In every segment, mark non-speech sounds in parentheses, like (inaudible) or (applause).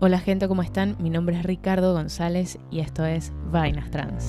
Hola gente, ¿cómo están? Mi nombre es Ricardo González y esto es Vainas Trans.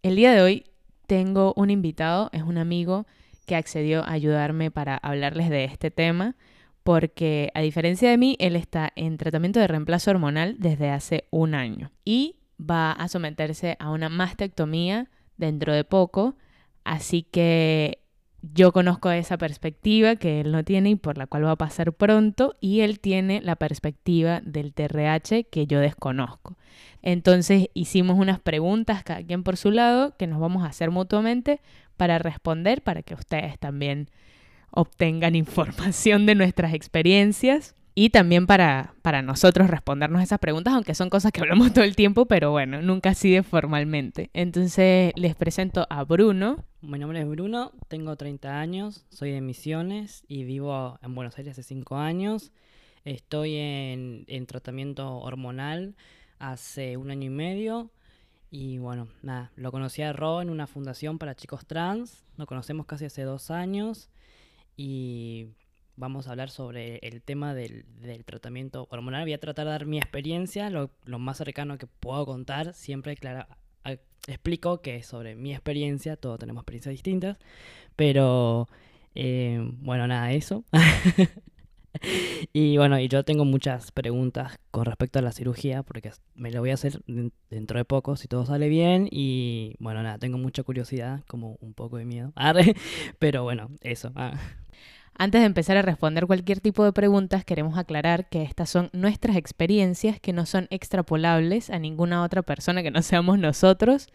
El día de hoy tengo un invitado, es un amigo que accedió a ayudarme para hablarles de este tema, porque a diferencia de mí, él está en tratamiento de reemplazo hormonal desde hace un año y va a someterse a una mastectomía dentro de poco, así que yo conozco esa perspectiva que él no tiene y por la cual va a pasar pronto y él tiene la perspectiva del TRH que yo desconozco. Entonces hicimos unas preguntas cada quien por su lado que nos vamos a hacer mutuamente para responder para que ustedes también obtengan (laughs) información de nuestras experiencias y también para, para nosotros respondernos esas preguntas, aunque son cosas que hablamos (laughs) todo el tiempo, pero bueno, nunca así de formalmente. Entonces les presento a Bruno. Mi nombre es Bruno, tengo 30 años, soy de Misiones y vivo en Buenos Aires hace 5 años. Estoy en, en tratamiento hormonal hace un año y medio. Y bueno, nada, lo conocí a Ro en una fundación para chicos trans. Nos conocemos casi hace dos años. Y vamos a hablar sobre el tema del, tratamiento hormonal. Voy a tratar de dar mi experiencia, lo, más cercano que puedo contar. Siempre, claro, explico que sobre mi experiencia, todos tenemos experiencias distintas, pero eh, bueno, nada, eso. (laughs) y bueno, y yo tengo muchas preguntas con respecto a la cirugía, porque me lo voy a hacer dentro de poco, si todo sale bien. Y bueno, nada, tengo mucha curiosidad, como un poco de miedo. (laughs) pero bueno, eso. Ah. Antes de empezar a responder cualquier tipo de preguntas, queremos aclarar que estas son nuestras experiencias que no son extrapolables a ninguna otra persona que no seamos nosotros,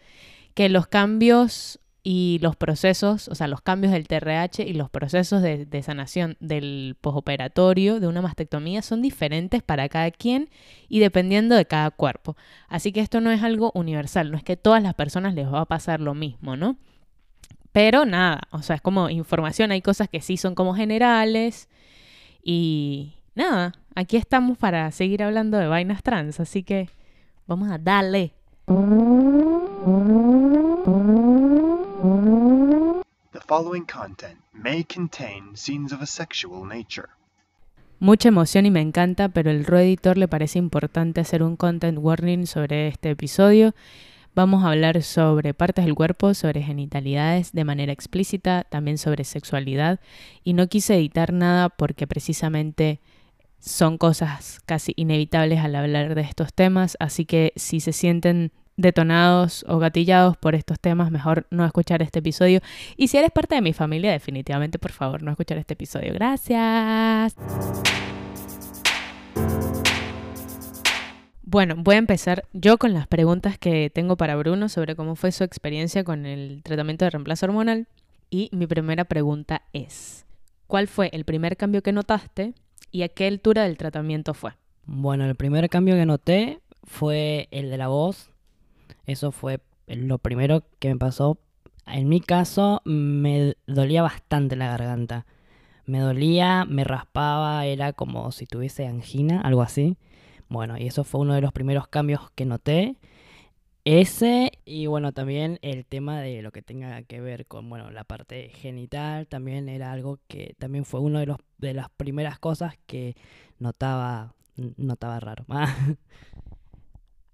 que los cambios y los procesos, o sea, los cambios del TRH y los procesos de, sanación del posoperatorio de una mastectomía son diferentes para cada quien y dependiendo de cada cuerpo. Así que esto no es algo universal, no es que todas las personas les va a pasar lo mismo, ¿no? Pero nada, o sea, es como información, hay cosas que sí son como generales y nada, aquí estamos para seguir hablando de vainas trans, así que vamos a darle. The following content may contain scenes of a sexual nature. Mucha emoción y me encanta, pero el Ro Editor le parece importante hacer un content warning sobre este episodio Vamos a hablar sobre partes del cuerpo, sobre genitalidades de manera explícita, también sobre sexualidad. Y no quise editar nada porque precisamente son cosas casi inevitables al hablar de estos temas. Así que si se sienten detonados o gatillados por estos temas, mejor no escuchar este episodio. Y si eres parte de mi familia, definitivamente, por favor, no escuchar este episodio. Gracias. Bueno, voy a empezar yo con las preguntas que tengo para Bruno sobre cómo fue su experiencia con el tratamiento de reemplazo hormonal. Y mi primera pregunta es, ¿cuál fue el primer cambio que notaste y a qué altura del tratamiento fue? Bueno, el primer cambio que noté fue el de la voz. Eso fue lo primero que me pasó. En mi caso me dolía bastante la garganta. Me dolía, me raspaba, era como si tuviese angina, algo así. Bueno, y eso fue uno de los primeros cambios que noté. Ese y bueno, también el tema de lo que tenga que ver con, bueno, la parte genital también era algo que también fue uno de los de las primeras cosas que notaba notaba raro. (laughs)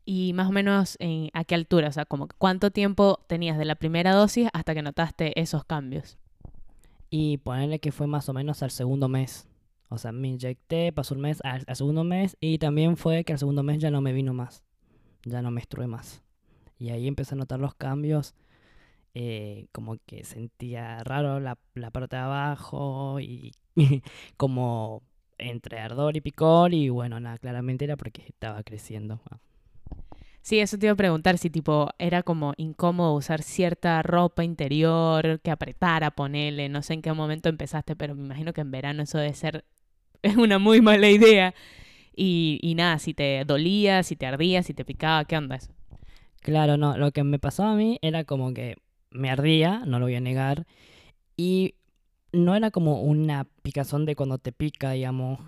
y más o menos en, a qué altura, o sea, como cuánto tiempo tenías de la primera dosis hasta que notaste esos cambios. Y ponerle que fue más o menos al segundo mes. O sea, me inyecté, pasó un mes, al, segundo mes, y también fue que al segundo mes ya no me vino más, ya no menstrué más. Y ahí empecé a notar los cambios, eh, como que sentía raro la, la parte de abajo y (laughs) como entre ardor y picor, y bueno, nada, claramente era porque estaba creciendo. Sí, eso te iba a preguntar si tipo era como incómodo usar cierta ropa interior que apretara, ponele, no sé en qué momento empezaste, pero me imagino que en verano eso debe ser es una muy mala idea. Y, y nada, si te dolía, si te ardía, si te picaba, ¿qué onda eso? Claro, no, lo que me pasaba a mí era como que me ardía, no lo voy a negar, y no era como una picazón de cuando te pica, digamos,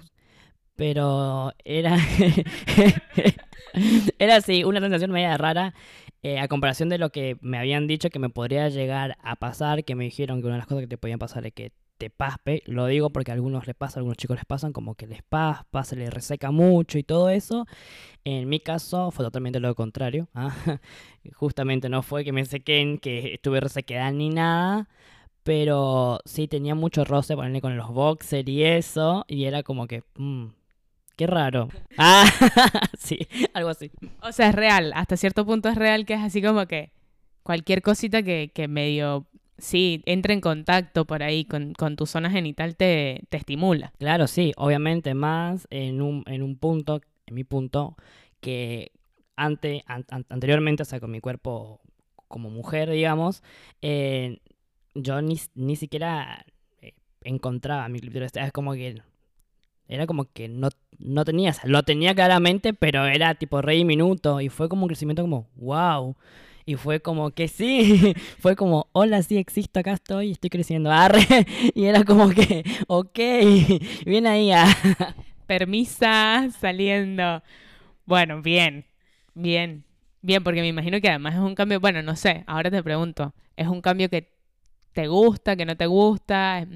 pero era, (laughs) era así, una sensación media rara, eh, a comparación de lo que me habían dicho que me podría llegar a pasar, que me dijeron que una de las cosas que te podían pasar es que te paspe. Lo digo porque a algunos les pasa, algunos chicos les pasan como que les paspa, se les reseca mucho y todo eso. En mi caso fue totalmente lo contrario. (laughs) ¿ah? Justamente no fue que me sequen, que estuve resequedad ni nada. Pero sí tenía mucho roce ponerle con los boxers y eso. Y era como que... Mmm, Qué raro. (laughs) Ah, (laughs) sí, algo así. O sea, es real. Hasta cierto punto es real que es así como que cualquier cosita que, que medio sí, entra en contacto por ahí con, tu zona genital te, te, estimula. Claro, sí, obviamente más en un, en un punto, en mi punto, que ante, anteriormente, o sea, con mi cuerpo como mujer, digamos, eh, yo ni, ni siquiera eh, encontraba mi clítoris. Es como que era como que no, no tenía, lo tenía claramente, pero era tipo re diminuto y fue como un crecimiento como, wow. Y fue como que sí, (laughs) fue como, hola, sí existo, acá estoy, estoy creciendo, arre. (laughs) Y era como que, ok, (laughs) viene ahí a... Permisa, saliendo. Bueno, bien, bien, bien, porque me imagino que además es un cambio, bueno, no sé, ahora te pregunto, ¿es un cambio que te gusta, que no te gusta?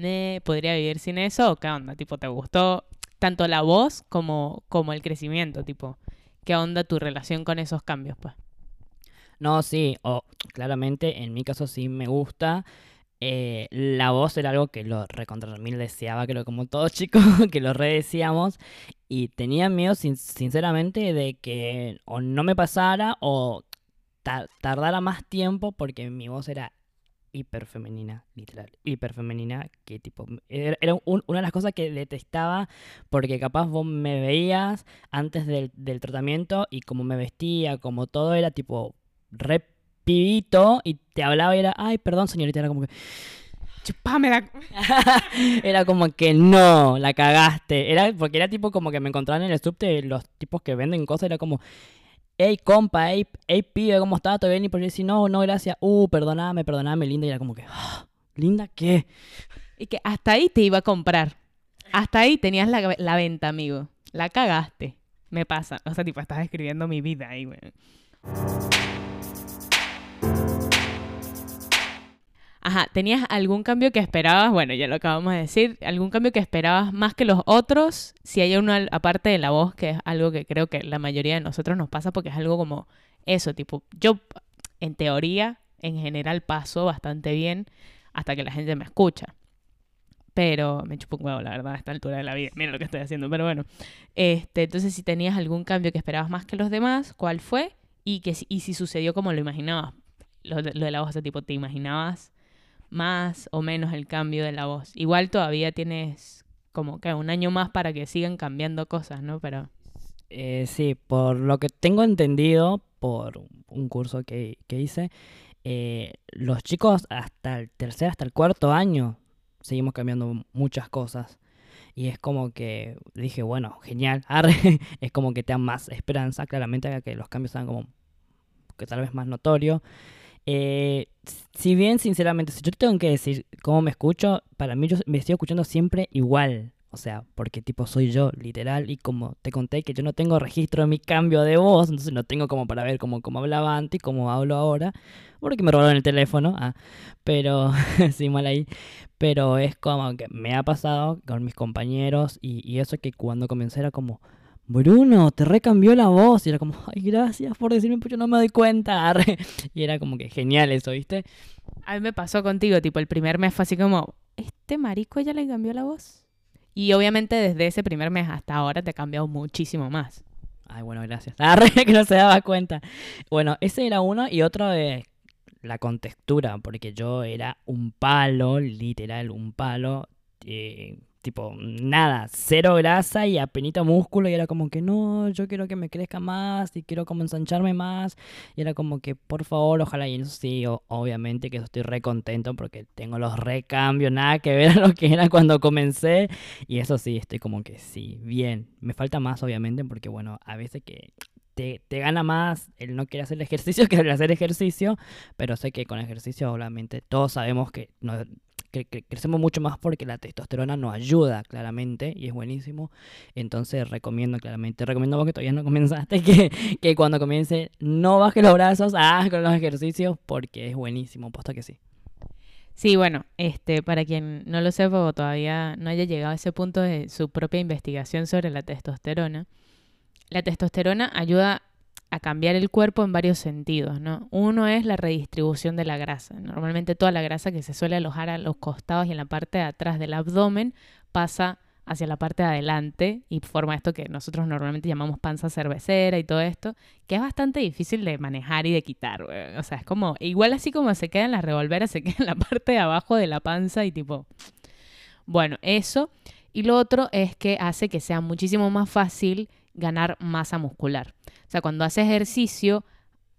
¿Podría vivir sin eso? ¿O qué onda? Tipo, ¿te gustó tanto la voz como, como el crecimiento? Tipo, ¿qué onda tu relación con esos cambios, pues? No, sí, o claramente en mi caso sí me gusta. Eh, la voz era algo que lo recontra mil deseaba, creo como todos (laughs) chicos, que lo redecíamos. Y tenía miedo, sinceramente, de que o no me pasara o tardara más tiempo porque mi voz era hiper femenina, literal, hiper femenina, que tipo, era, una de las cosas que detestaba porque capaz vos me veías antes del, del tratamiento y como me vestía, como todo era tipo re pibito y te hablaba y era, ay, perdón, señorita, era como que... Chupame la... (laughs) era como que no, la cagaste. Era porque era tipo como que me encontraban en el subte los tipos que venden cosas, era como, hey compa, hey, hey pibe, ¿cómo estás? ¿Todo bien? Y por decir, no, no, gracias. Uh, perdoname, perdoname, linda. Y era como que, ah, ¿linda qué? Y que hasta ahí te iba a comprar. Hasta ahí tenías la, la venta, amigo. La cagaste. Me pasa. O sea, tipo, estás escribiendo mi vida ahí, güey. Ajá, ¿tenías algún cambio que esperabas? Bueno, ya lo acabamos de decir. ¿Algún cambio que esperabas más que los otros? Si hay uno aparte de la voz, que es algo que creo que la mayoría de nosotros nos pasa porque es algo como eso, tipo, yo en teoría, en general, paso bastante bien hasta que la gente me escucha. Pero me chupo un huevo, la verdad, a esta altura de la vida. Mira lo que estoy haciendo, pero bueno. Este, entonces, si tenías algún cambio que esperabas más que los demás, ¿cuál fue? Y, que, y si sucedió como lo imaginabas. Lo, lo de la voz, de tipo, ¿te imaginabas más o menos el cambio de la voz. Igual todavía tienes como que un año más para que sigan cambiando cosas, ¿no? Pero... Eh, sí, por lo que tengo entendido, por un curso que, hice, eh, los chicos hasta el tercer, hasta el cuarto año, seguimos cambiando muchas cosas. Y es como que dije, bueno, genial, (laughs) es como que te dan más esperanza, claramente que los cambios sean como que tal vez más notorios. Eh, si bien, sinceramente, si yo tengo que decir cómo me escucho, para mí yo me estoy escuchando siempre igual. O sea, porque tipo soy yo, literal, y como te conté que yo no tengo registro de mi cambio de voz, entonces no tengo como para ver cómo, cómo hablaba antes y cómo hablo ahora, porque me robaron el teléfono, ah, pero, (laughs) sí, mal ahí, pero es como que me ha pasado con mis compañeros y, y eso que cuando comencé era como, Bruno, te recambió la voz. Y era como, ay, gracias por decirme, pues yo no me doy cuenta. (laughs) Y era como que genial eso, ¿viste? A mí me pasó contigo, tipo, el primer mes fue así como, ¿este marico ya le cambió la voz? Y obviamente desde ese primer mes hasta ahora te ha cambiado muchísimo más. Ay, bueno, gracias. Arre, (laughs) que no se daba cuenta. Bueno, ese era uno y otro de la contextura, porque yo era un palo, literal, un palo. Eh, tipo, nada, cero grasa y apenita músculo y era como que no, yo quiero que me crezca más y quiero como ensancharme más y era como que por favor, ojalá y eso sí, obviamente que estoy re contento porque tengo los recambios, nada que ver (laughs) a lo que era cuando comencé y eso sí, estoy como que sí, bien, me falta más obviamente porque bueno, a veces que te, te, gana más el no querer hacer ejercicio (laughs) que el hacer ejercicio, pero sé que con ejercicio obviamente todos sabemos que no, crecemos mucho más porque la testosterona nos ayuda claramente y es buenísimo. Entonces recomiendo claramente, recomiendo vos que todavía no comenzaste, (laughs) que, que cuando comience no bajes los brazos, haz con los ejercicios porque es buenísimo, posta que sí. Sí, bueno, este, para quien no lo sepa o todavía no haya llegado a ese punto de su propia investigación sobre la testosterona, la testosterona ayuda a cambiar el cuerpo en varios sentidos, ¿no? Uno es la redistribución de la grasa. Normalmente toda la grasa que se suele alojar a los costados y en la parte de atrás del abdomen pasa hacia la parte de adelante y forma esto que nosotros normalmente llamamos panza cervecera y todo esto, que es bastante difícil de manejar y de quitar. O sea, es como, igual así como se quedan las revolveras, se queda en la (laughs) parte de abajo de la panza y tipo... Bueno, eso. Y lo otro es que hace que sea muchísimo más fácil ganar masa muscular. O sea, cuando haces ejercicio,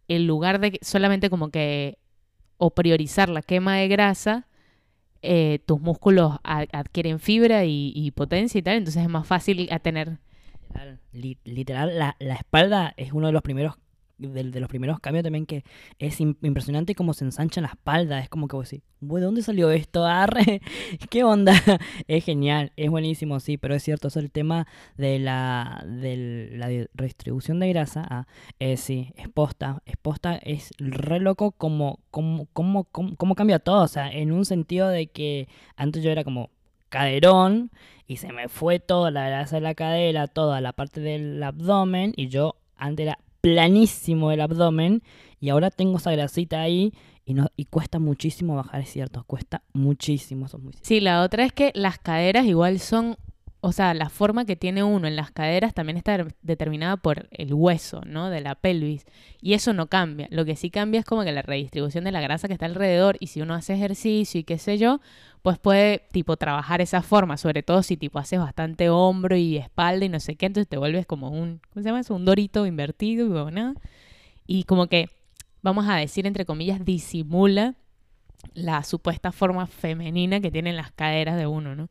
en lugar de solamente como que o priorizar la quema de grasa, eh, tus músculos adquieren fibra y, potencia y tal, entonces es más fácil a tener. Literal, la, la, espalda es uno de los primeros de, los primeros cambios también que es impresionante cómo se ensancha la espalda. Es como que vos decís, ¿de dónde salió esto? (laughs) ¿qué onda? (laughs) es genial, es buenísimo, sí, pero es cierto, es el tema de la, de la redistribución de grasa. Ah, sí, es posta, es posta, es re loco como, como, como, como, cambia todo. O sea, en un sentido de que antes yo era como caderón y se me fue toda la grasa de la cadera, toda la parte del abdomen y yo antes era planísimo el abdomen y ahora tengo esa grasita ahí y, no, y cuesta muchísimo bajar, es cierto, cuesta muchísimo. Eso Sí, la otra es que las caderas igual son, o sea, la forma que tiene uno en las caderas también está determinada por el hueso, ¿no? De la pelvis. Y eso no cambia. Lo que sí cambia es como que la redistribución de la grasa que está alrededor y si uno hace ejercicio y qué sé yo, pues puede tipo trabajar esa forma, sobre todo si tipo haces bastante hombro y espalda y no sé qué, entonces te vuelves como un, ¿cómo se llama eso? Un dorito invertido y nada. Y como que, vamos a decir entre comillas, disimula la supuesta forma femenina que tienen las caderas de uno, ¿no?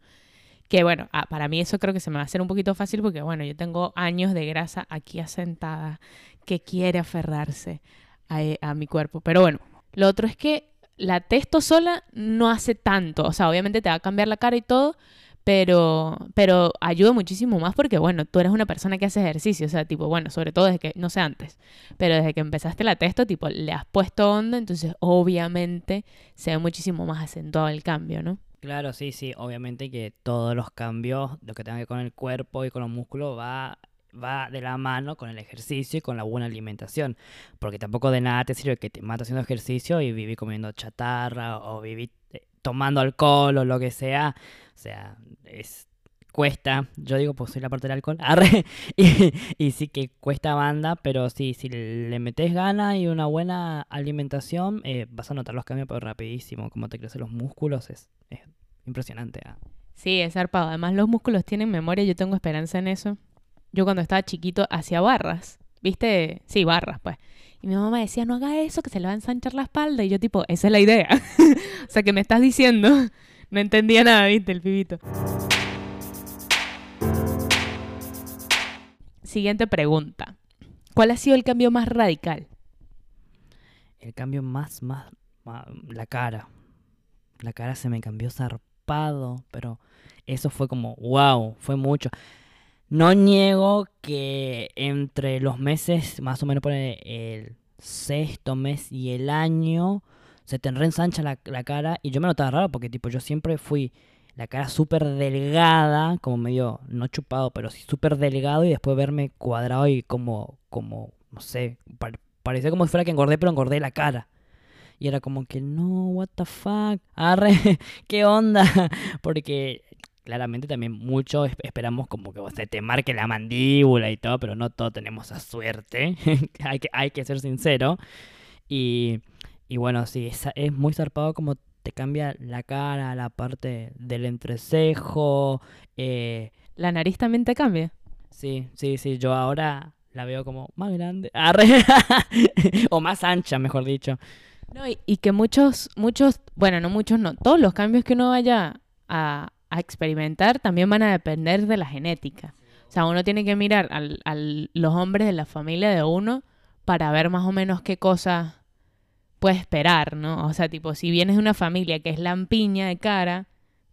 Que bueno, ah, para mí eso creo que se me va a hacer un poquito fácil porque bueno, yo tengo años de grasa aquí asentada que quiere aferrarse a, a mi cuerpo. Pero bueno, lo otro es que la testo sola no hace tanto. O sea, obviamente te va a cambiar la cara y todo, pero, pero ayuda muchísimo más porque, bueno, tú eres una persona que hace ejercicio. O sea, tipo, bueno, sobre todo desde que, no sé antes, pero desde que empezaste la testo, tipo, le has puesto onda, entonces obviamente se ve muchísimo más acentuado el cambio, ¿no? Claro, sí, sí, obviamente que todos los cambios, lo que tenga que ver con el cuerpo y con los músculos, va va de la mano con el ejercicio y con la buena alimentación. Porque tampoco de nada te sirve que te mates haciendo ejercicio y viví comiendo chatarra o viví eh, tomando alcohol o lo que sea. O sea, es cuesta, yo digo, pues soy la parte del alcohol, (laughs) y, sí que cuesta banda, pero sí, si le metes gana y una buena alimentación, eh, vas a notar los cambios pero rapidísimo, como te crecen los músculos, es, impresionante. Ah. Sí, es zarpado, además los músculos tienen memoria, yo tengo esperanza en eso, yo cuando estaba chiquito hacía barras, ¿viste? Sí, barras, pues. Y mi mamá decía, no haga eso, que se le va a ensanchar la espalda. Y yo tipo, esa es la idea. (laughs) o sea, que me estás diciendo. (laughs) no entendía nada, ¿viste? El pibito. Siguiente pregunta. ¿Cuál ha sido el cambio más radical? El cambio más, más, la cara. La cara se me cambió zarpado, pero eso fue como, wow, fue mucho. No niego que entre los meses, más o menos por el sexto mes y el año, se te reensancha la, la cara. Y yo me notaba raro porque, tipo, yo siempre fui la cara súper delgada, como medio, no chupado, pero sí súper delgado. Y después verme cuadrado y como, como, no sé, parecía como si fuera que engordé, pero engordé la cara. Y era como que, no, what the fuck, arre, (laughs) ¿qué onda? (laughs) Porque claramente también mucho esperamos como que se te marque la mandíbula y todo, pero no todos tenemos esa suerte, (laughs) hay, que, hay que ser sincero. Y, y bueno, sí, es, es muy zarpado como te cambia la cara, la parte del entrecejo. Eh, ¿La nariz también te cambia? Sí, sí, sí, yo ahora la veo como más grande, (laughs) o más ancha, mejor dicho. No, y, y que muchos, muchos, bueno, no muchos, no, todos los cambios que uno vaya a, a experimentar también van a depender de la genética. O sea, uno tiene que mirar a los hombres de la familia de uno para ver más o menos qué cosas puede esperar, ¿no? O sea, tipo, si vienes de una familia que es lampiña de cara,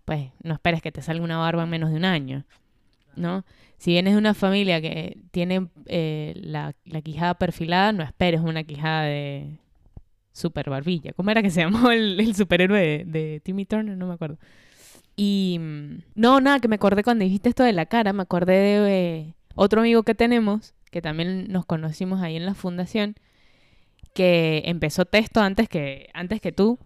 pues no esperes que te salga una barba en menos de un año, ¿no? Si vienes de una familia que tiene eh, la, la, quijada perfilada, no esperes una quijada de, super barbilla. ¿Cómo era que se (laughs) llamó el, superhéroe de, de Timmy Turner? No me acuerdo. Y mm, no, nada, que me acordé cuando dijiste esto de la cara, me acordé de eh, otro amigo que tenemos, que también nos conocimos ahí en la fundación, que empezó texto antes que, antes que tú.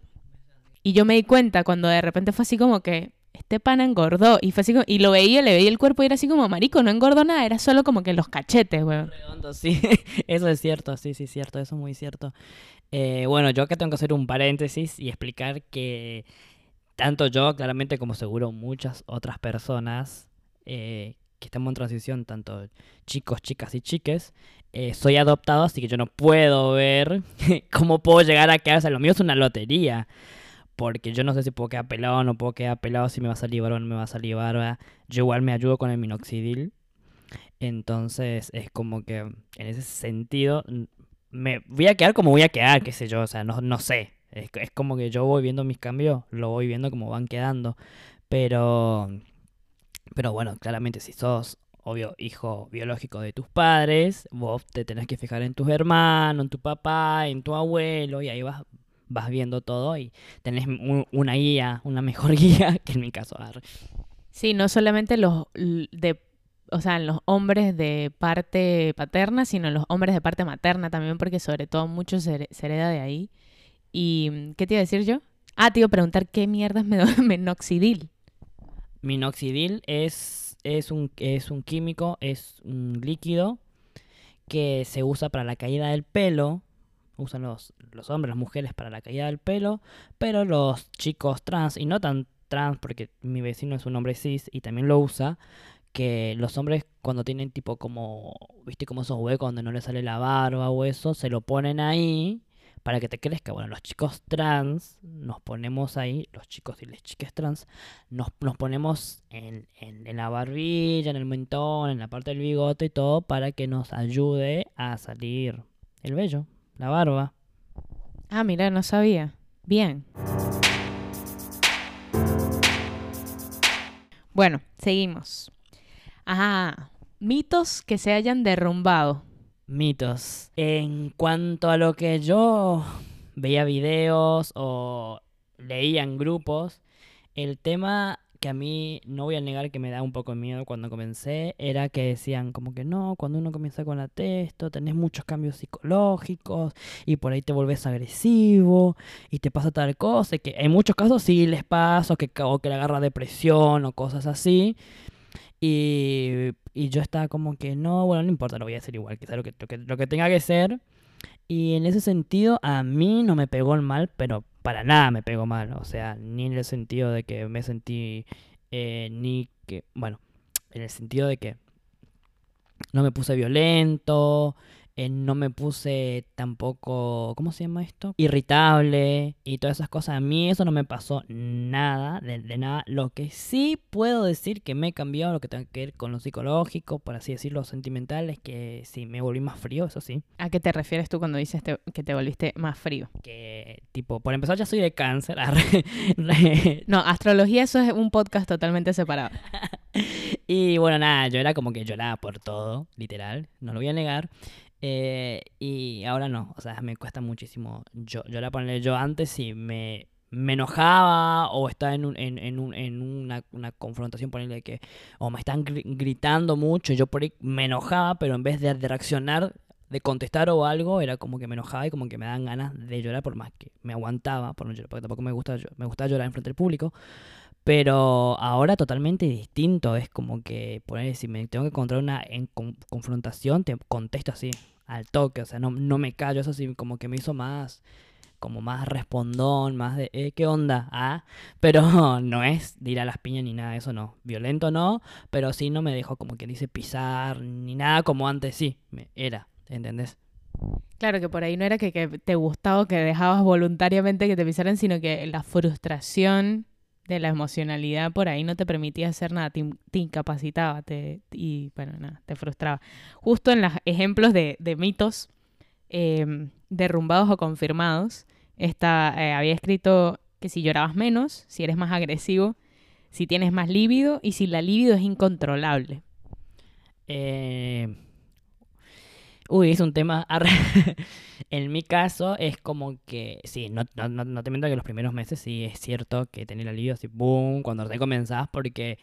Y yo me di cuenta cuando de repente fue así como que este pana engordó. Y fue así como- y lo veía, le veía el cuerpo y era así como, marico, no engordó nada, era solo como que los cachetes, weón. Redondo, sí, (laughs) eso es cierto, sí, sí, cierto, eso es muy cierto. Eh, bueno, yo acá tengo que hacer un paréntesis y explicar que tanto yo, claramente, como seguro muchas otras personas eh, que estamos en transición, tanto chicos, chicas y chiques, eh, soy adoptado, así que yo no puedo ver (laughs) cómo puedo llegar a quedar, o sea, lo mío es una lotería. Porque yo no sé si puedo quedar pelado o no puedo quedar pelado, si me va a salir barba o no me va a salir barba. Yo igual me ayudo con el minoxidil. Entonces es como que en ese sentido me voy a quedar como voy a quedar, qué sé yo, o sea, no, no sé. Es, es como que yo voy viendo mis cambios, lo voy viendo como van quedando. Pero, pero bueno, claramente si sos, obvio, hijo biológico de tus padres, vos te tenés que fijar en tus hermanos, en tu papá, en tu abuelo, y ahí vas, vas viendo todo y tenés un- una guía, una mejor (laughs) guía, que en mi caso. Sí, no solamente los de, o sea, los hombres de parte paterna, sino los hombres de parte materna también, porque sobre todo mucho se, her- se hereda de ahí. ¿Y qué te iba a decir yo? Ah, te iba a preguntar qué mierda es menoxidil. (laughs) Minoxidil es, es, un, es un químico, es un líquido que se usa para la caída del pelo. Usan los, los hombres, las mujeres para la caída del pelo. Pero los chicos trans, y no tan trans porque mi vecino es un hombre cis y también lo usa, que los hombres cuando tienen tipo como, viste como esos huecos donde no les sale la barba o eso, se lo ponen ahí para que te crezca. Bueno, los chicos trans nos ponemos ahí, los chicos y las chicas trans, nos, nos ponemos en, en, en la barbilla, en el mentón, en la parte del bigote y todo para que nos ayude a salir el vello, la barba. Ah, mira, no sabía. Bien. Bueno, seguimos. Ajá. Mitos que se hayan derrumbado. Mitos. En cuanto a lo que yo veía videos o leía en grupos, el tema que a mí no voy a negar que me da un poco de miedo cuando comencé era que decían como que no, cuando uno comienza con la testo tenés muchos cambios psicológicos y por ahí te volvés agresivo y te pasa tal cosa y que en muchos casos sí les pasa que, o que le agarra depresión o cosas así. Y, y yo estaba como que no, bueno, no importa, lo voy a hacer igual, sea lo que, lo que, lo que tenga que ser. Y en ese sentido, a mí no me pegó el mal, pero para nada me pegó mal. O sea, ni en el sentido de que me sentí, eh, ni que, bueno, en el sentido de que no me puse violento, eh, no me puse tampoco, ¿cómo se llama esto? Irritable y todas esas cosas. A mí eso no me pasó nada, de, de nada. Lo que sí puedo decir que me he cambiado, lo que tenga que ver con lo psicológico, por así decirlo, sentimental, es que sí, me volví más frío, eso sí. ¿A qué te refieres tú cuando dices te- que te volviste más frío? Que, tipo, por empezar ya soy de cáncer. (laughs) No, astrología eso es un podcast totalmente separado. (laughs) Y bueno, nada, yo era como que lloraba por todo, literal, no lo voy a negar. Eh, y ahora no, o sea, me cuesta muchísimo yo, llorar, ponerle yo antes si me, me enojaba o estaba en, un, en, en, un- en una, una confrontación, ponerle que, o me están gri- gritando mucho, yo por ahí me enojaba, pero en vez de, reaccionar, de contestar o algo, era como que me enojaba y como que me daban ganas de llorar, por más que me aguantaba, por no llorar, porque tampoco me gusta, me gusta llorar en frente del público. Pero ahora totalmente distinto, es como que, poner, si me tengo que encontrar una confrontación, te contesto así, al toque, o sea, no, no me callo, eso sí, como que me hizo más, como más respondón, más de, eh, ¿qué onda? Ah, (laughs) pero (laughs) no es de ir a las piñas ni nada, eso no, violento no, pero sí no me dejó como que dice pisar, ni nada como antes sí, era, ¿entendés? Claro que por ahí no era que, que te gustaba o que dejabas voluntariamente que te pisaran, sino que la frustración de la emocionalidad por ahí no te permitía hacer nada, te, in- te incapacitaba te, y bueno, nada, te frustraba. Justo en los ejemplos de, mitos eh, derrumbados o confirmados, está, eh, había escrito que si llorabas menos, si eres más agresivo, si tienes más líbido y si la libido es incontrolable. Eh, Uy, es un tema. (laughs) en mi caso, es como que. Sí, no, no, no, no te miento que los primeros meses sí es cierto que tener alivio así, boom, cuando te comenzás, porque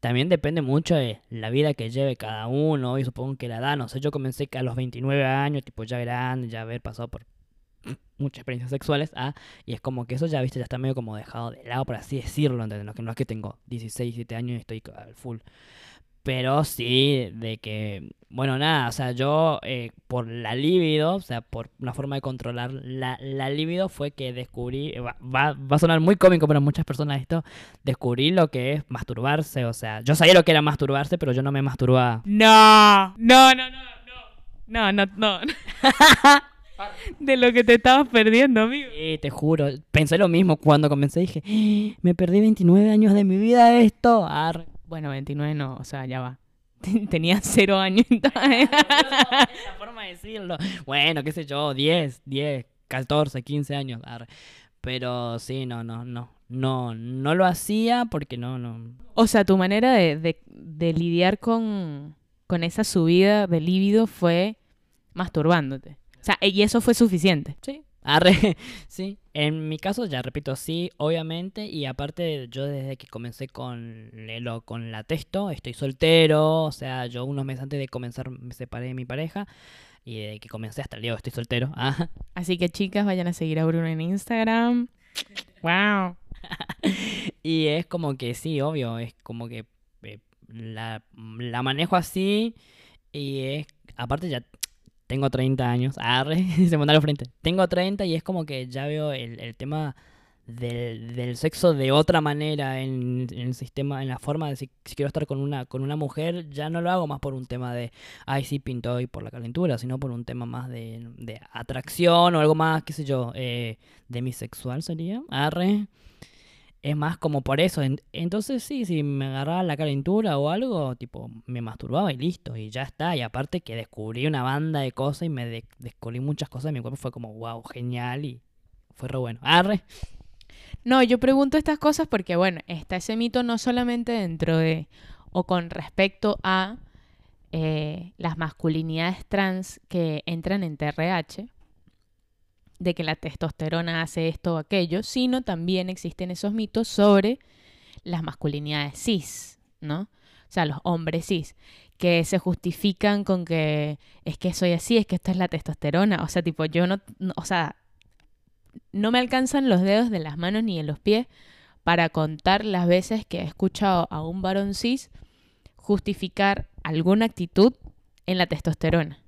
también depende mucho de la vida que lleve cada uno. Y supongo que la edad, no sé, yo comencé a los 29 años, tipo ya grande, ya haber pasado por (clears throat) muchas experiencias sexuales, ah, y es como que eso ya, viste, ya está medio como dejado de lado, por así decirlo, ¿entendés? Que no es que tengo 16, 17 años y estoy al full. Pero sí, de que, bueno, nada, o sea, yo eh, por la libido, o sea, por una forma de controlar la, la libido fue que descubrí, eh, va, va, va a sonar muy cómico para muchas personas esto, descubrí lo que es masturbarse, o sea, yo sabía lo que era masturbarse, pero yo no me masturbaba. No, no, no, no, no, no, no, no. (laughs) De lo que te estabas perdiendo, amigo. Sí, te juro, pensé lo mismo cuando comencé, dije, "Ah, me perdí 29 años de mi vida de esto. Arre. Bueno, 29 no, o sea, ya va. (laughs) Tenía cero años. la (laughs) forma de decirlo. Bueno, qué sé yo, 10, 10, 14, 15 años. Pero sí, no, no, no. No, no lo hacía porque no, no. O sea, tu manera de, de- de lidiar con, con esa subida de líbido fue masturbándote. O sea, y eso fue suficiente. Sí. Arre, (laughs) sí. En mi caso, ya repito, sí, obviamente. Y aparte, yo desde que comencé con, lo, con la texto, estoy soltero. O sea, yo unos meses antes de comenzar me separé de mi pareja. Y desde que comencé hasta el día de hoy estoy soltero. Ah. (laughs) Así que chicas, vayan a seguir a Bruno en Instagram. Wow. (laughs) Y es como que sí, obvio, es como que eh, la, la manejo así y es, aparte ya tengo 30 años, arre, (laughs) se me da la frente, tengo 30 y es como que ya veo el, el tema del, del sexo de otra manera en, el sistema, en la forma de si, quiero estar con una, con una mujer, ya no lo hago más por un tema de, ay sí, pinto y por la calentura, sino por un tema más de, de atracción o algo más, qué sé yo, eh, demisexual sería, arre. Es más como por eso. En- Entonces sí, si me agarraba la calentura o algo, tipo, me masturbaba y listo, y ya está. Y aparte que descubrí una banda de cosas y me de- descubrí muchas cosas de mi cuerpo, fue como, wow, genial y fue re bueno. Arre. No, yo pregunto estas cosas porque, bueno, está ese mito no solamente dentro de o con respecto a eh, las masculinidades trans que entran en TRH, de que la testosterona hace esto o aquello, sino también existen esos mitos sobre las masculinidades cis, ¿no? O sea, los hombres cis, que se justifican con que es que soy así, es que esto es la testosterona, o sea, tipo, yo no, o sea, no me alcanzan los dedos de las manos ni de los pies para contar las veces que he escuchado a un varón cis justificar alguna actitud en la testosterona.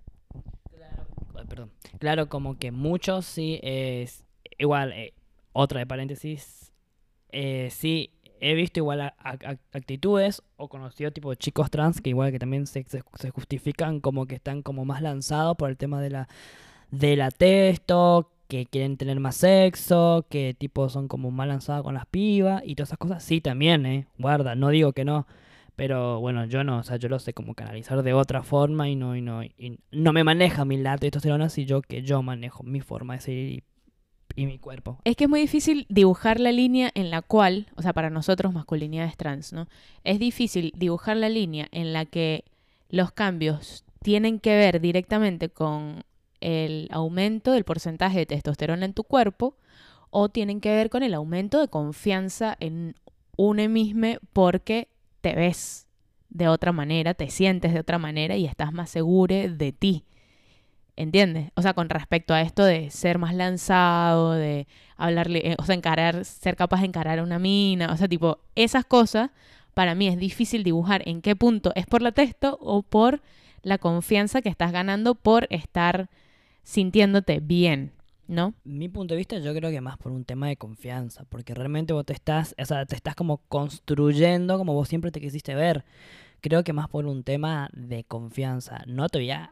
Claro, como que muchos sí es. Igual, eh, otra de paréntesis. eh, sí, he visto igual a- actitudes o conocido tipo chicos trans que igual que también se, se- justifican como que están como más lanzados por el tema de la, de la testo, que quieren tener más sexo, que tipo son como más lanzados con las pibas y todas esas cosas. Sí, también, eh. Guarda, no digo que no. Pero bueno, yo no, o sea, yo lo sé como canalizar de otra forma y no, y no, y no me maneja mi la testosterona si yo que yo manejo mi forma de ser y, y mi cuerpo. Es que es muy difícil dibujar la línea en la cual, o sea, para nosotros masculinidades trans, ¿no? Es difícil dibujar la línea en la que los cambios tienen que ver directamente con el aumento del porcentaje de testosterona en tu cuerpo o tienen que ver con el aumento de confianza en uno mismo porque te ves de otra manera, te sientes de otra manera y estás más seguro de ti. ¿Entiendes? O sea, con respecto a esto de ser más lanzado, de hablarle, eh, o sea, encarar, ser capaz de encarar una mina, o sea, tipo, esas cosas, para mí es difícil dibujar en qué punto es por la texto o por la confianza que estás ganando por estar sintiéndote bien, ¿no? Mi punto de vista yo creo que más por un tema de confianza, porque realmente vos te estás, o sea, te estás como construyendo como vos siempre te quisiste ver. Creo que más por un tema de confianza. No te voy a,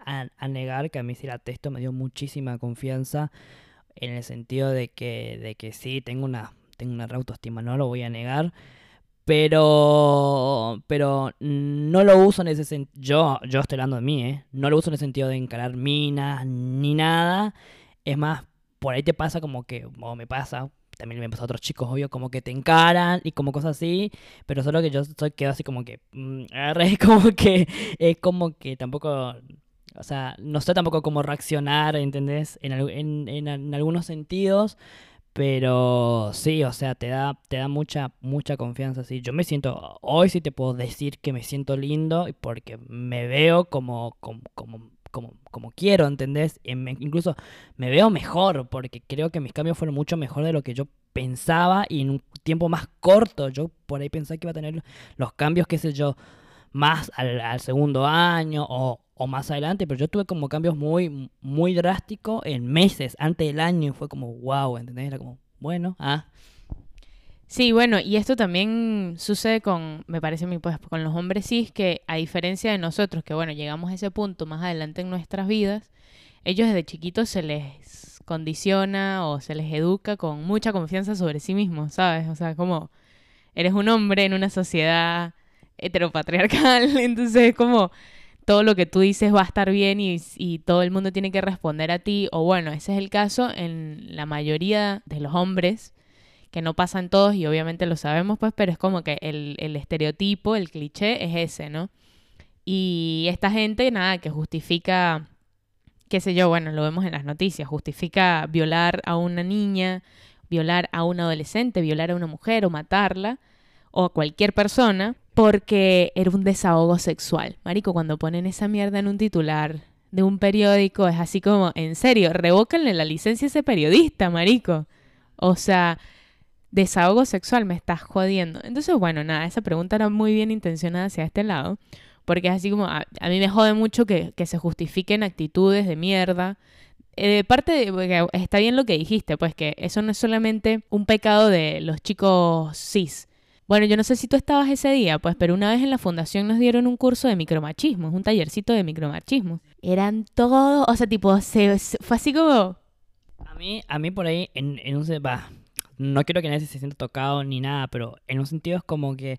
negar que a mí sí la texto me dio muchísima confianza en el sentido de que, de que sí, tengo una, tengo una autoestima, no lo voy a negar. Pero, pero no lo uso en ese sentido. Yo, yo estoy hablando de mí, ¿eh? No lo uso en el sentido de encarar minas ni nada. Es más, por ahí te pasa como que, o me pasa, también me pasa a otros chicos, obvio, como que te encaran y como cosas así, pero solo que yo soy quedo así como que, mm, arre, (laughs) como que, es como que tampoco o sea, no sé tampoco cómo reaccionar, ¿entendés? En, en, en, algunos sentidos, pero sí, o sea, te da, te da mucha, mucha confianza. Sí. Yo me siento, hoy sí te puedo decir que me siento lindo porque me veo como, como, como, como, como quiero, ¿entendés? incluso me veo mejor porque creo que mis cambios fueron mucho mejor de lo que yo pensaba y en un tiempo más corto. Yo por ahí pensaba que iba a tener los cambios, qué sé yo, más al, segundo año o, más adelante, pero yo tuve como cambios muy, muy drásticos en meses antes del año y fue como, wow, ¿entendés? Era como, bueno, ah. Sí, bueno, y esto también sucede con, me parece a mí, pues con los hombres cis, que a diferencia de nosotros, que bueno, llegamos a ese punto más adelante en nuestras vidas, ellos desde chiquitos se les condiciona o se les educa con mucha confianza sobre sí mismos, ¿sabes? O sea, como eres un hombre en una sociedad heteropatriarcal, (laughs) entonces es como todo lo que tú dices va a estar bien y, y, todo el mundo tiene que responder a ti, o bueno, ese es el caso en la mayoría de los hombres, que no pasan todos y obviamente lo sabemos, pues, pero es como que el, el estereotipo, el cliché es ese, ¿no? Y esta gente, nada, que justifica, qué sé yo, bueno, lo vemos en las noticias, justifica violar a una niña, violar a un adolescente, violar a una mujer o matarla, o a cualquier persona, porque era un desahogo sexual. Marico, cuando ponen esa mierda en un titular de un periódico, es así como, en serio, revócanle la licencia a ese periodista, marico. O sea, desahogo sexual, me estás jodiendo. Entonces, bueno, nada, esa pregunta era muy bien intencionada hacia este lado, porque es así como, a, mí me jode mucho que, que, se justifiquen actitudes de mierda. Eh, parte de, está bien lo que dijiste, pues que eso no es solamente un pecado de los chicos cis, bueno, yo no sé si tú estabas ese día, pues, pero una vez en la fundación nos dieron un curso de micromachismo, un tallercito de micromachismo. Eran todos, o sea, tipo, se, fue así como... A mí, a mí por ahí, en, un... Va, no quiero que nadie se sienta tocado ni nada, pero en un sentido es como que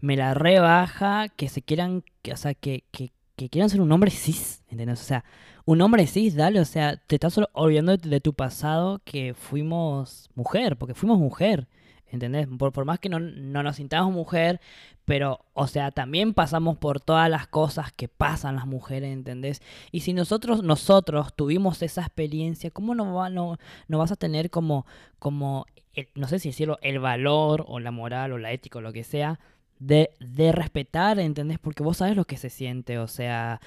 me la rebaja que se quieran, que, o sea, que, que, que quieran ser un hombre cis, ¿entendés? O sea, un hombre cis, dale, o sea, te estás olvidando de tu pasado que fuimos mujer, porque fuimos mujer. ¿entendés? Por, por más que no, nos sintamos mujer, pero, o sea, también pasamos por todas las cosas que pasan las mujeres, ¿entendés? Y si nosotros, nosotros tuvimos esa experiencia, ¿cómo no, va, no, no vas a tener como, como no sé si decirlo, el valor o la moral o la ética o lo que sea, de, de respetar, ¿entendés? Porque vos sabes lo que se siente, o sea...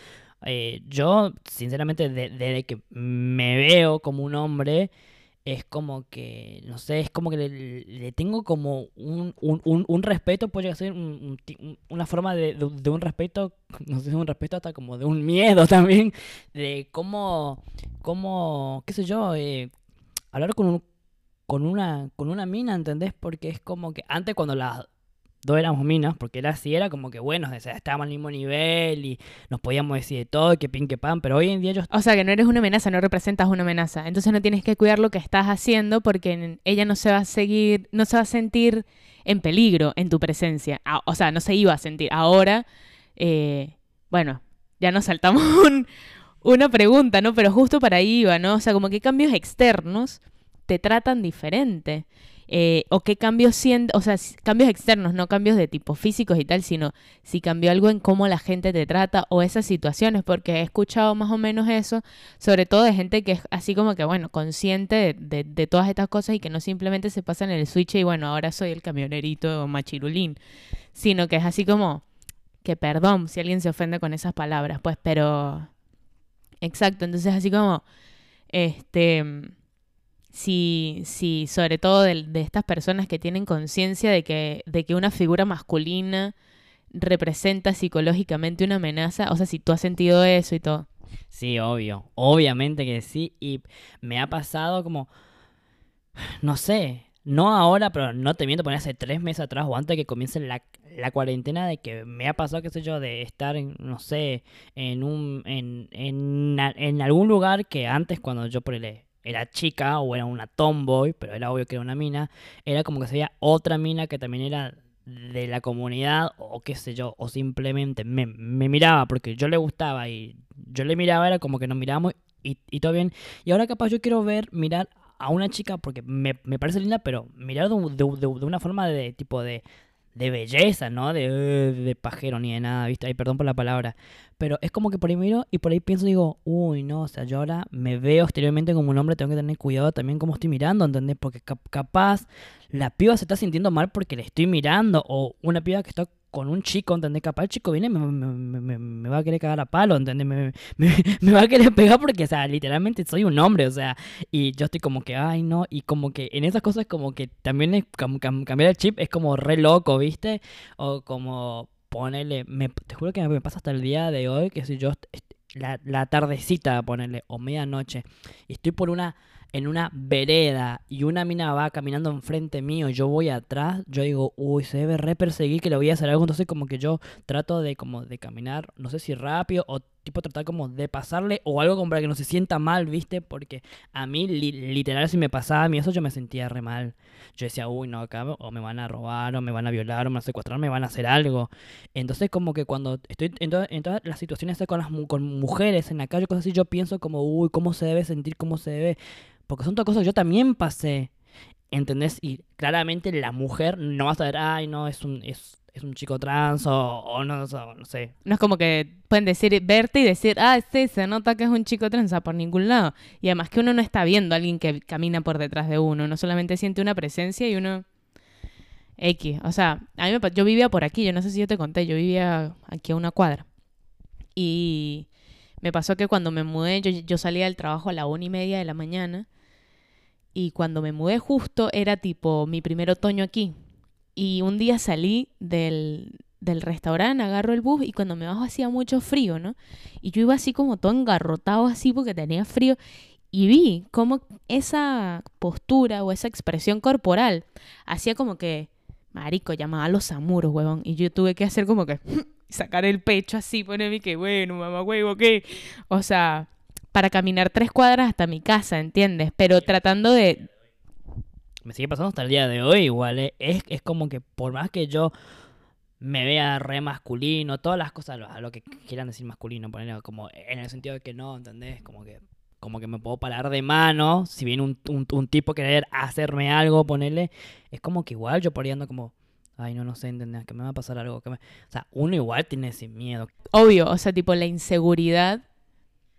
Eh, yo, sinceramente, desde que me veo como un hombre, es como que, no sé, es como que le, tengo como un, un, un, respeto, puede ser una forma de, de, un respeto, (laughs) no sé, un respeto hasta como de un miedo (laughs) también, de cómo, cómo qué sé yo, eh, hablar con, un, con, una, con una mina, ¿entendés? Porque es como que antes cuando la dos éramos minas, porque era así, era como que bueno, estábamos al mismo nivel y nos podíamos decir de todo, que pin, que pan, pero hoy en día yo... O sea, que no eres una amenaza, no representas una amenaza, entonces no tienes que cuidar lo que estás haciendo porque ella no se va a seguir, no se va a sentir en peligro en tu presencia, o sea, no se iba a sentir. Ahora, eh, bueno, ya nos saltamos (laughs) una pregunta, ¿no? Pero justo para ahí iba, ¿no? O sea, como que cambios externos te tratan diferente. Eh, o qué cambios siendo, o sea, cambios externos, no cambios de tipo físicos y tal, sino si cambió algo en cómo la gente te trata o esas situaciones, porque he escuchado más o menos eso, sobre todo de gente que es así como que, bueno, consciente de, todas estas cosas y que no simplemente se pasa en el switch y bueno, ahora soy el camionerito machirulín, sino que es así como que perdón si alguien se ofende con esas palabras, pues, pero... Exacto, entonces así como, este si, si sobre todo de, estas personas que tienen conciencia de que, de que una figura masculina representa psicológicamente una amenaza, o sea, si tú has sentido eso y todo. Sí, obvio, obviamente que sí, y me ha pasado como, no sé, no ahora, pero no te miento poner hace tres meses atrás o antes de que comience la, la cuarentena de que me ha pasado, qué sé yo, de estar, no sé, en un, en, en, en algún lugar que antes cuando yo por era chica o era una tomboy, pero era obvio que era una mina, era como que sería otra mina que también era de la comunidad o qué sé yo, o simplemente me, miraba porque yo le gustaba y yo le miraba, era como que nos mirábamos y, todo bien. Y ahora capaz yo quiero ver, mirar a una chica porque me, parece linda, pero mirar de, una forma de tipo de, de belleza, ¿no? De, de pajero ni de nada, ¿viste? Ay, perdón por la palabra. Pero es como que por ahí miro y por ahí pienso, digo, uy, no, o sea, yo ahora me veo exteriormente como un hombre, tengo que tener cuidado también como estoy mirando, ¿entendés? Porque capaz la piba se está sintiendo mal porque le estoy mirando, o una piba que está con un chico, ¿entendés? Capaz el chico viene y me, me, me, va a querer cagar a palo, ¿entendés? (laughs) Me, va a querer pegar porque, o sea, literalmente soy un hombre, o sea, y yo estoy como que, ay, no, y como que en esas cosas como que también es, cambiar el chip es como re loco, ¿viste? O como ponerle, me, te juro que me pasa hasta el día de hoy, que si yo, la, la tardecita, ponerle, o medianoche, y estoy por una en una vereda y una mina va caminando enfrente mío yo voy atrás, yo digo, uy, se debe re perseguir que le voy a hacer algo. Entonces como que yo trato de como de caminar, no sé si rápido o tipo tratar como de pasarle o algo como para que no se sienta mal, ¿viste? Porque a mí literal si me pasaba a mí eso yo me sentía re mal. Yo decía, uy, no, acá o me van a robar o me van a violar o me van a secuestrar, me van a hacer algo. Entonces como que cuando estoy en, todas las situaciones con, las, con mujeres en la calle, cosas así, yo pienso como, uy, ¿cómo se debe sentir? ¿Cómo se debe porque son todas cosas que yo también pasé. ¿Entendés? Y claramente la mujer no va a saber, ay, no, es un, es, es un chico trans o, no, no, sé. No es como que pueden decir, verte y decir, ah, sí, se nota que es un chico trans por ningún lado. Y además que uno no está viendo a alguien que camina por detrás de uno, uno solamente siente una presencia y uno... X, o sea, a mí me, yo vivía por aquí, yo no sé si yo te conté, yo vivía aquí a una cuadra. Y me pasó que cuando me mudé, yo, yo salía del trabajo a la una y media de la mañana y cuando me mudé justo era tipo mi primer otoño aquí. Y un día salí del, del restaurante, agarro el bus y cuando me bajo hacía mucho frío, ¿no? Y yo iba así como todo engarrotado así porque tenía frío y vi cómo esa postura o esa expresión corporal hacía como que, marico, llamaba a los amuros, huevón. Y yo tuve que hacer como que (laughs) sacar el pecho así, ponerme que, bueno, mamá huevo, ¿qué? O sea, para caminar tres cuadras hasta mi casa, ¿entiendes? Pero tratando de... Me sigue pasando hasta el día de hoy igual, ¿eh? es, es como que por más que yo me vea re masculino, todas las cosas, a lo que quieran decir masculino, ponerlo como en el sentido de que no, ¿entendés? Como que como que me puedo parar de mano, si viene un, un, tipo querer hacerme algo, ponerle, es como que igual yo por ahí ando como, ay, no, no sé, ¿entendés? Que me va a pasar algo. Que me... O sea, uno igual tiene ese miedo. Obvio, o sea, tipo la inseguridad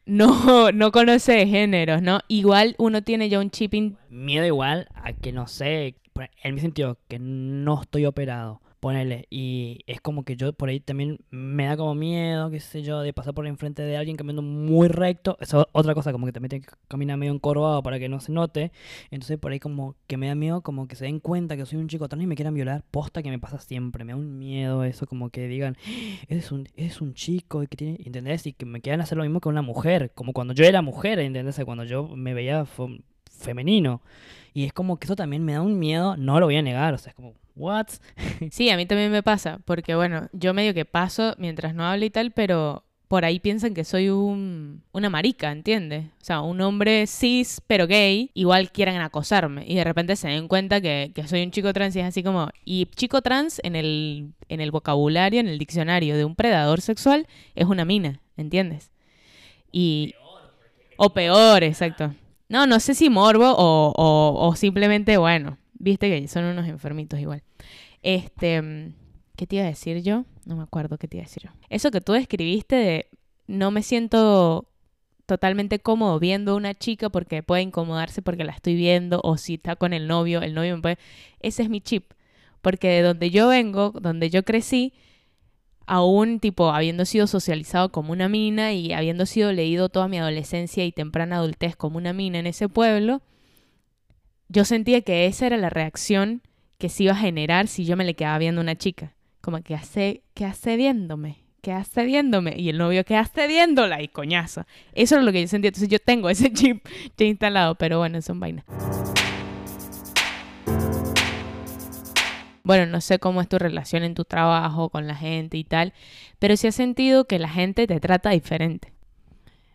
no, (laughs) no conoce géneros, ¿no? Igual uno tiene ya un chipping. Miedo igual a que no sé, en mi sentido, que no estoy operado ponele. Y es como que yo por ahí también me da como miedo, qué sé yo, de pasar por enfrente de alguien caminando muy recto. Eso es otra cosa, como que también tiene que caminar medio encorvado para que no se note. Entonces por ahí como que me da miedo, como que se den cuenta que soy un chico trans y me quieran violar. Posta que me pasa siempre. Me da un miedo eso, como que digan, es un, es un chico y que tiene, ¿entendés? Y que me quieran hacer lo mismo que una mujer. Como cuando yo era mujer, ¿entendés? Cuando yo me veía femenino. Y es como que eso también me da un miedo, no lo voy a negar, o sea, es como, ¿what? (laughs) sí, a mí también me pasa, porque bueno, yo medio que paso mientras no hablo y tal, pero por ahí piensan que soy un, una marica, ¿entiendes? O sea, un hombre cis pero gay, igual quieran acosarme y de repente se den cuenta que, que, soy un chico trans y es así como... Y chico trans en el, en el vocabulario, en el diccionario de un predador sexual es una mina, ¿entiendes? Y... O peor, exacto. No, no sé si morbo o, o, simplemente, bueno, viste que son unos enfermitos igual. Este, ¿qué te iba a decir yo? No me acuerdo qué te iba a decir yo. Eso que tú describiste de no me siento totalmente cómodo viendo a una chica porque puede incomodarse porque la estoy viendo o si está con el novio, el novio me puede... Ese es mi chip. Porque de donde yo vengo, donde yo crecí, aún tipo habiendo sido socializado como una mina y habiendo sido leído toda mi adolescencia y temprana adultez como una mina en ese pueblo, yo sentía que esa era la reacción que se iba a generar si yo me le quedaba viendo a una chica. Como que hace, que hace que hace. Y el novio que hace y coñazo. Eso es lo que yo sentía. Entonces yo tengo ese (laughs) chip ya instalado, pero bueno, son vainas. bueno, no sé cómo es tu relación en tu trabajo con la gente y tal, pero sí has sentido que la gente te trata diferente.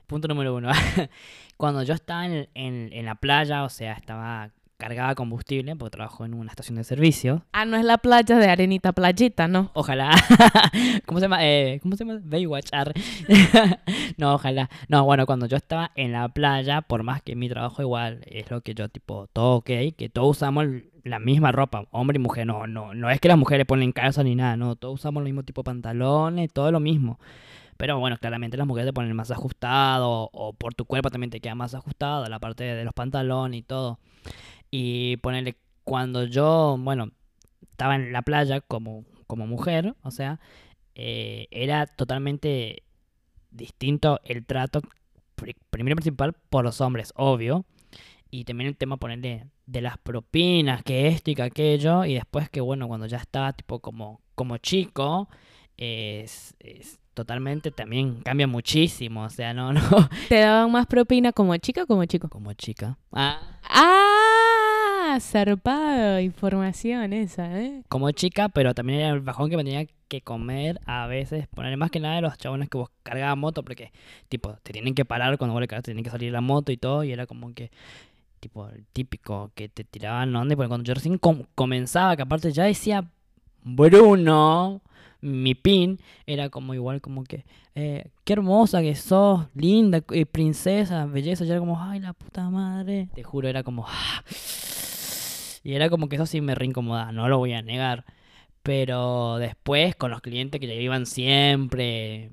Punto número uno. (laughs) Cuando yo estaba en, la playa, o sea, estaba cargaba combustible, porque trabajo en una estación de servicio. Ah, no es la playa de Arenita Playita, ¿no? Ojalá. (laughs) ¿Cómo se llama? Eh, ¿Cómo se llama? Baywatch. (laughs) no, ojalá. No, bueno, cuando yo estaba en la playa, por más que mi trabajo igual es lo que yo, tipo, todo ok, que todos usamos la misma ropa, hombre y mujer. No, no, no es que las mujeres ponen calza ni nada, no. Todos usamos el mismo tipo de pantalones, todo lo mismo. Pero bueno, claramente las mujeres te ponen más ajustado, o por tu cuerpo también te queda más ajustado, la parte de los pantalones y todo. Y ponerle, cuando yo, bueno, estaba en la playa como, como mujer, o sea, eh, era totalmente distinto el trato, pri- primero principal, por los hombres, obvio. Y también el tema ponerle de las propinas, que esto y que aquello. Y después que, bueno, cuando ya estaba tipo como, como chico, es, es totalmente también cambia muchísimo. O sea, no, (laughs) no. ¿Te daban más propina como chica o como chico? Como chica. Ah. Ah, zarpado, información esa, ¿eh? como chica, pero también era el bajón que me tenía que comer a veces, ponerle más que nada de los chabones que vos cargaban moto, porque, tipo, te tienen que parar cuando vos le cargas, te tienen que salir la moto y todo, y era como que, tipo, el típico que te tiraban y porque cuando yo recién com- comenzaba, que aparte ya decía Bruno, mi pin, era como igual, como que, eh, qué hermosa que sos, linda, eh, princesa, belleza, y era como, ay, la puta madre, te juro, era como, (laughs) ah, y era como que eso sí me reincomodaba, no lo voy a negar. Pero después con los clientes que iban siempre,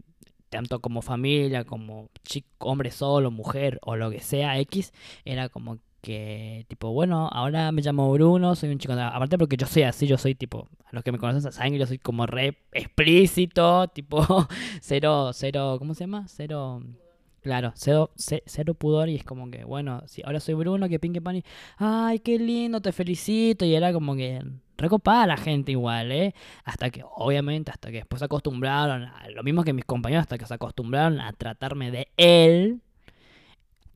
tanto como familia, como chico, hombre solo, mujer o lo que sea, X, era como que tipo, bueno, ahora me llamo Bruno, soy un chico, aparte porque yo soy así, yo soy tipo, a los que me conocen saben que yo soy como re explícito, (laughs) tipo, cero, cero, ¿cómo se llama? Cero... Claro, cero, ce- cero pudor y es como que, bueno, si ahora soy Bruno, que pinque pan y, ay, qué lindo, te felicito. Y era como que recopada la gente igual, ¿eh? Hasta que, obviamente, hasta que después se acostumbraron, a, lo mismo que mis compañeros, hasta que se acostumbraron a tratarme de él,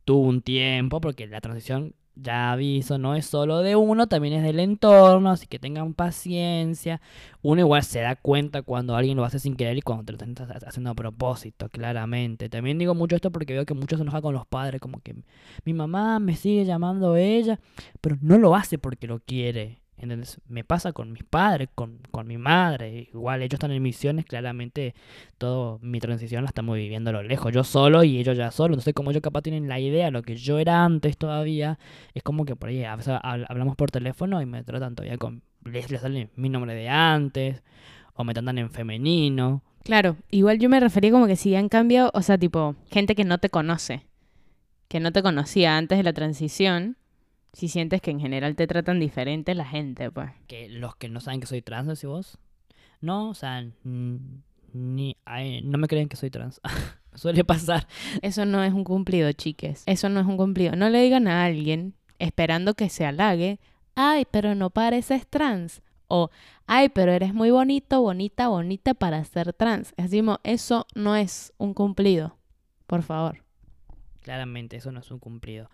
tuvo un tiempo, porque la transición, ya aviso, no es solo de uno, también es del entorno, así que tengan paciencia. Uno igual se da cuenta cuando alguien lo hace sin querer y cuando te lo están ha- haciendo a propósito, claramente. También digo mucho esto porque veo que muchos se enojan con los padres, como que mi mamá me sigue llamando ella, pero no lo hace porque lo quiere. ¿Entendés? Me pasa con mis padres, con, con mi madre. Igual ellos están en misiones, claramente todo mi transición la estamos viviendo a lo lejos. Yo solo y ellos ya solo. Entonces, como ellos capaz tienen la idea, lo que yo era antes todavía, es como que por ahí a veces habl- hablamos por teléfono y me tratan todavía con. Les, les sale mi nombre de antes, o me tratan en femenino. Claro, igual yo me refería como que si han cambiado, o sea, tipo, gente que no te conoce, que no te conocía antes de la transición, si sientes que en general te tratan diferente la gente, pues. Que los que no saben que soy trans, decís vos. No, o sea, ni, ay, no me creen que soy trans. (laughs) Suele pasar. Eso no es un cumplido, chiques. Eso no es un cumplido. No le digan a alguien esperando que se halague, ay, pero no pareces trans. O, ay, pero eres muy bonito, bonita, bonita para ser trans. Mo, eso no es un cumplido. Por favor. Claramente, eso no es un cumplido.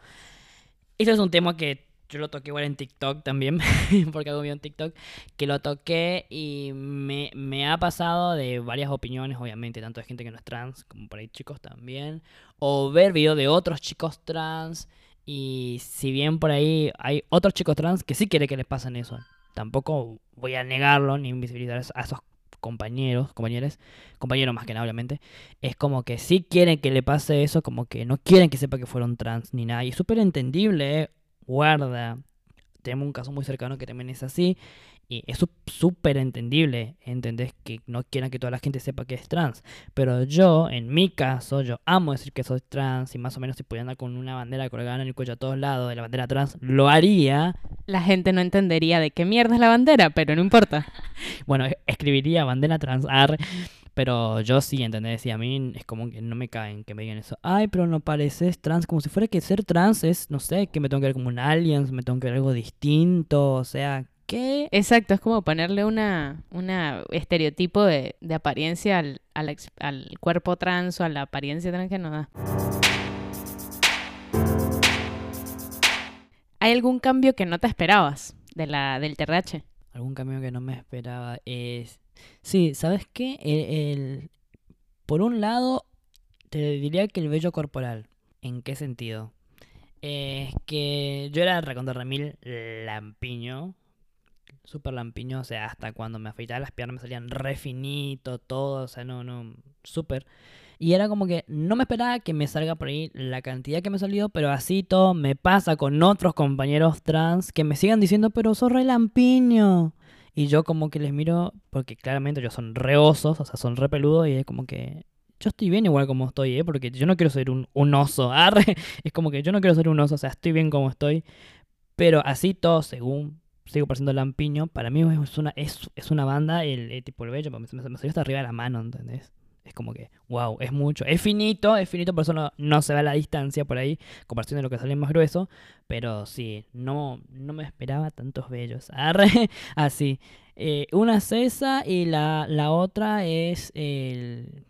Eso es un tema que yo lo toqué igual en TikTok también, (laughs) porque hago video en TikTok, que lo toqué y me, me ha pasado de varias opiniones, obviamente, tanto de gente que no es trans, como por ahí chicos también, o ver videos de otros chicos trans, y si bien por ahí hay otros chicos trans que sí quiere que les pasen eso, tampoco voy a negarlo ni invisibilizar a esos compañeros, compañeros, compañeros más que nada, obviamente, es como que sí quieren que le pase eso, como que no quieren que sepa que fueron trans ni nada. Y es súper entendible, ¿eh? guarda. Tenemos un caso muy cercano que también es así. Y es sú- súper entendible, ¿entendés? Que no quieran que toda la gente sepa que es trans. Pero yo, en mi caso, yo amo decir que soy trans. Y más o menos si pudiera andar con una bandera colgada en el cuello a todos lados de la bandera trans, lo haría. La gente no entendería de qué mierda es la bandera, pero no importa. (laughs) Bueno, escribiría bandera trans, arre, pero yo sí, ¿entendés? Y a mí es como que no me caen que me digan eso. Ay, pero no pareces trans, como si fuera que ser trans es, no sé, que me tengo que ver como un alien, me tengo que ver algo distinto, o sea, ¿qué? Exacto, es como ponerle una, una estereotipo de, de apariencia al, al, ex- al cuerpo trans o a la apariencia trans que no da. ¿Hay algún cambio que no te esperabas de la, del TRH? Algún cambio que no me esperaba es... Sí, ¿sabes qué? El, el- Por un lado, te diría que el vello corporal. ¿En qué sentido? Es que yo era recontra remil lampiño. Súper lampiño, o sea, hasta cuando me afeitaba las piernas me salían re finito, todo, o sea, no, no, súper. Y era como que no me esperaba que me salga por ahí la cantidad que me salió, pero así todo me pasa con otros compañeros trans que me sigan diciendo, pero sos re lampiño. Y yo como que les miro, porque claramente ellos son re osos, o sea, son re peludos, y es como que yo estoy bien igual como estoy, ¿eh? Porque yo no quiero ser un, un oso. (laughs) Arre. Es como que yo no quiero ser un oso, o sea, estoy bien como estoy. Pero así todo, según sigo pareciendo lampiño, para mí es una, es, es una banda, el, tipo el bello, me, salió hasta arriba de la mano, ¿entendés? Es como que, wow, es mucho. Es finito, es finito, por eso no, no se ve la distancia por ahí, comparación de lo que sale más grueso. Pero sí, no, no me esperaba tantos bellos. (laughs) Así. Eh, una es esa y la, la otra es el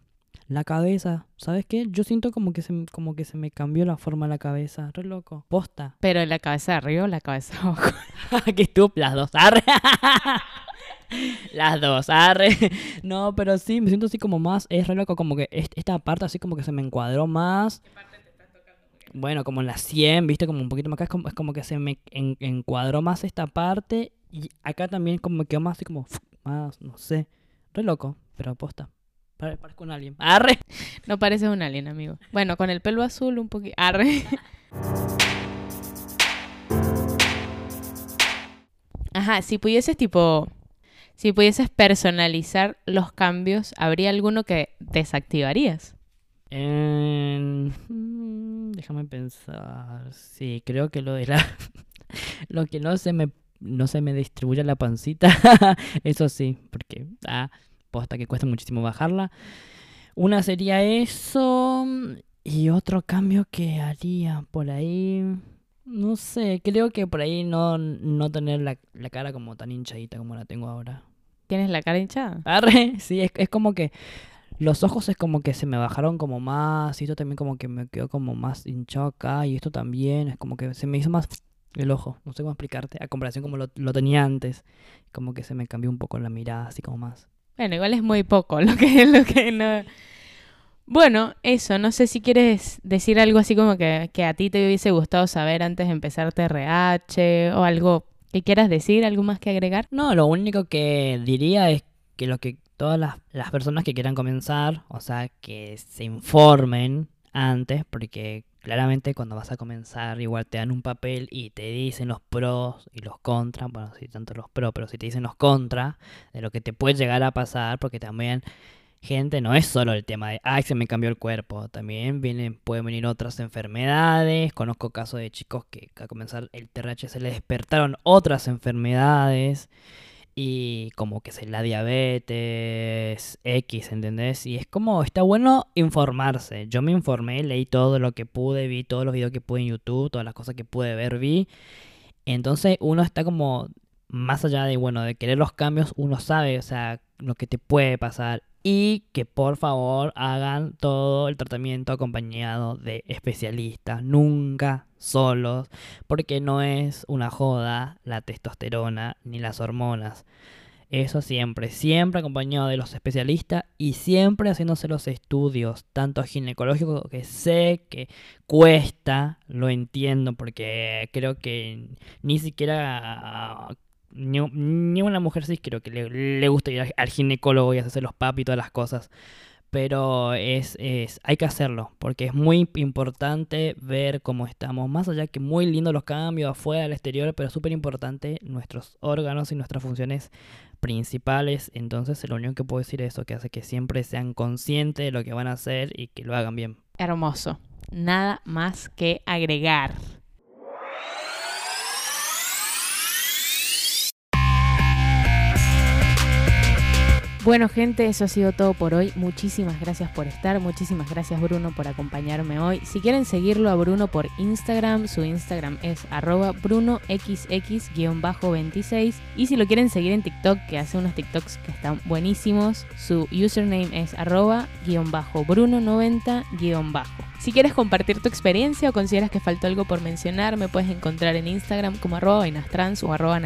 la cabeza, ¿sabes qué? Yo siento como que se, como que se me cambió la forma de la cabeza, re loco. Posta. Pero la cabeza de arriba o la cabeza de abajo. (laughs) Qué estúpido, las dos, arre. las dos, arre. No, pero sí, me siento así como más, es re loco, como que esta parte así como que se me encuadró más. ¿Qué parte te estás tocando? Bueno, como en la 100, viste, como un poquito más acá, es como, es como que se me encuadró más esta parte. Y acá también como me quedó más así como, más, no sé, re loco, pero posta. Parezco un alien. Arre. No pareces un alien, amigo. Bueno, con el pelo azul un poquito. Arre. (laughs) Ajá, si pudieses tipo... Si pudieses personalizar los cambios, ¿habría alguno que desactivarías? Mm, déjame pensar. Sí, creo que lo de la... (laughs) lo que no se me no se me distribuye la pancita. (laughs) Eso sí, porque ah, posta que cuesta muchísimo bajarla. Una sería eso. Y otro cambio que haría por ahí. No sé, creo que por ahí no, no tener la, cara como tan hinchadita como la tengo ahora. ¿Tienes la cara hinchada? Arre, (laughs) sí, es, es como que los ojos es como que se me bajaron como más. Y esto también como que me quedó como más hinchado acá. Y esto también es como que se me hizo más el ojo. No sé cómo explicarte. A comparación como lo, lo tenía antes. Como que se me cambió un poco la mirada, así como más. Bueno, igual es muy poco lo que, lo que no... Bueno, eso, no sé si quieres decir algo así como que, que a ti te hubiese gustado saber antes de empezar TRH o algo que quieras decir, algo más que agregar. No, lo único que diría es que lo que todas las, las personas que quieran comenzar, o sea, que se informen antes, porque claramente cuando vas a comenzar igual te dan un papel y te dicen los pros y los contras, bueno, si tanto los pros, pero si te dicen los contras de lo que te puede llegar a pasar, porque también gente no es solo el tema de, ay, se me cambió el cuerpo, también vienen, pueden venir otras enfermedades, conozco casos de chicos que a comenzar el TRH se les despertaron otras enfermedades y como que es la diabetes X, ¿entendés? Y es como, está bueno informarse. Yo me informé, leí todo lo que pude, vi todos los videos que pude en YouTube, todas las cosas que pude ver, vi. Entonces uno está como, más allá de, bueno, de querer los cambios, uno sabe, o sea, lo que te puede pasar y que por favor hagan todo el tratamiento acompañado de especialistas, nunca solos, porque no es una joda la testosterona ni las hormonas. Eso siempre, siempre acompañado de los especialistas y siempre haciéndose los estudios, tanto ginecológicos que sé que cuesta, lo entiendo, porque creo que ni siquiera ni, una mujer sí creo que le, le gusta ir al ginecólogo y hacerse los papi y todas las cosas. Pero es, es, hay que hacerlo, porque es muy importante ver cómo estamos. Más allá que muy lindo los cambios afuera, al exterior, pero súper importante nuestros órganos y nuestras funciones principales. Entonces, lo único que puedo decir es eso, que hace que siempre sean conscientes de lo que van a hacer y que lo hagan bien. Hermoso. Nada más que agregar. Bueno gente, eso ha sido todo por hoy. Muchísimas gracias por estar, muchísimas gracias Bruno por acompañarme hoy. Si quieren seguirlo a Bruno por Instagram, su Instagram es arroba brunoxx-26 y si lo quieren seguir en TikTok, que hace unos TikToks que están buenísimos, su username es arroba bruno90 Si quieres compartir tu experiencia o consideras que faltó algo por mencionar, me puedes encontrar en Instagram como arroba o arroba.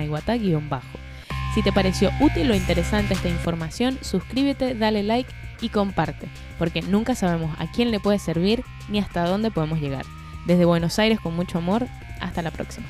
Si te pareció útil o interesante esta información, suscríbete, dale like y comparte, porque nunca sabemos a quién le puede servir ni hasta dónde podemos llegar. Desde Buenos Aires con mucho amor. Hasta la próxima.